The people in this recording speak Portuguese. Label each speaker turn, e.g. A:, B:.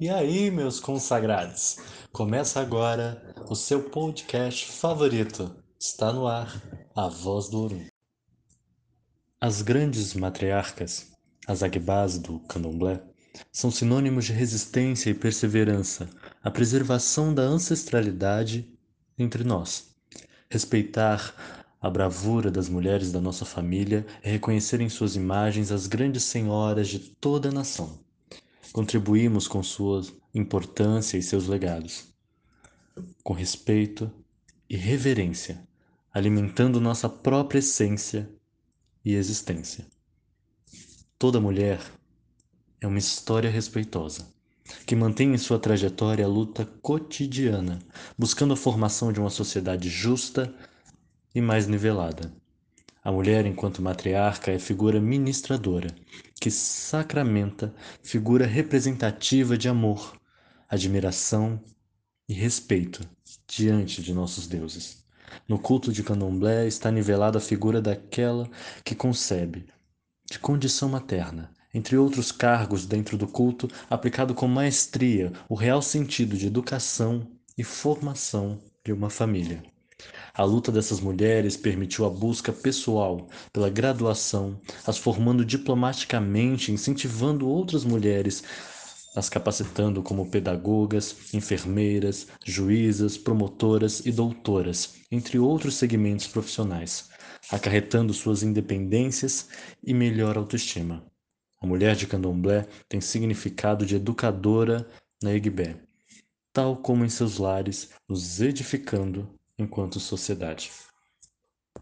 A: E aí, meus consagrados? Começa agora o seu podcast favorito. Está no ar, a voz do Orum. As grandes matriarcas, as agbás do candomblé, são sinônimos de resistência e perseverança, a preservação da ancestralidade entre nós. Respeitar a bravura das mulheres da nossa família é reconhecer em suas imagens as grandes senhoras de toda a nação. Contribuímos com sua importância e seus legados, com respeito e reverência, alimentando nossa própria essência e existência. Toda mulher é uma história respeitosa, que mantém em sua trajetória a luta cotidiana, buscando a formação de uma sociedade justa e mais nivelada. A mulher, enquanto matriarca, é figura ministradora, que sacramenta figura representativa de amor, admiração e respeito diante de nossos deuses. No culto de candomblé está nivelada a figura daquela que concebe, de condição materna, entre outros cargos dentro do culto, aplicado com maestria o real sentido de educação e formação de uma família. A luta dessas mulheres permitiu a busca pessoal pela graduação, as formando diplomaticamente, incentivando outras mulheres, as capacitando como pedagogas, enfermeiras, juízas, promotoras e doutoras, entre outros segmentos profissionais, acarretando suas independências e melhor autoestima. A mulher de candomblé tem significado de educadora na Egbé, tal como em seus lares, nos edificando enquanto sociedade.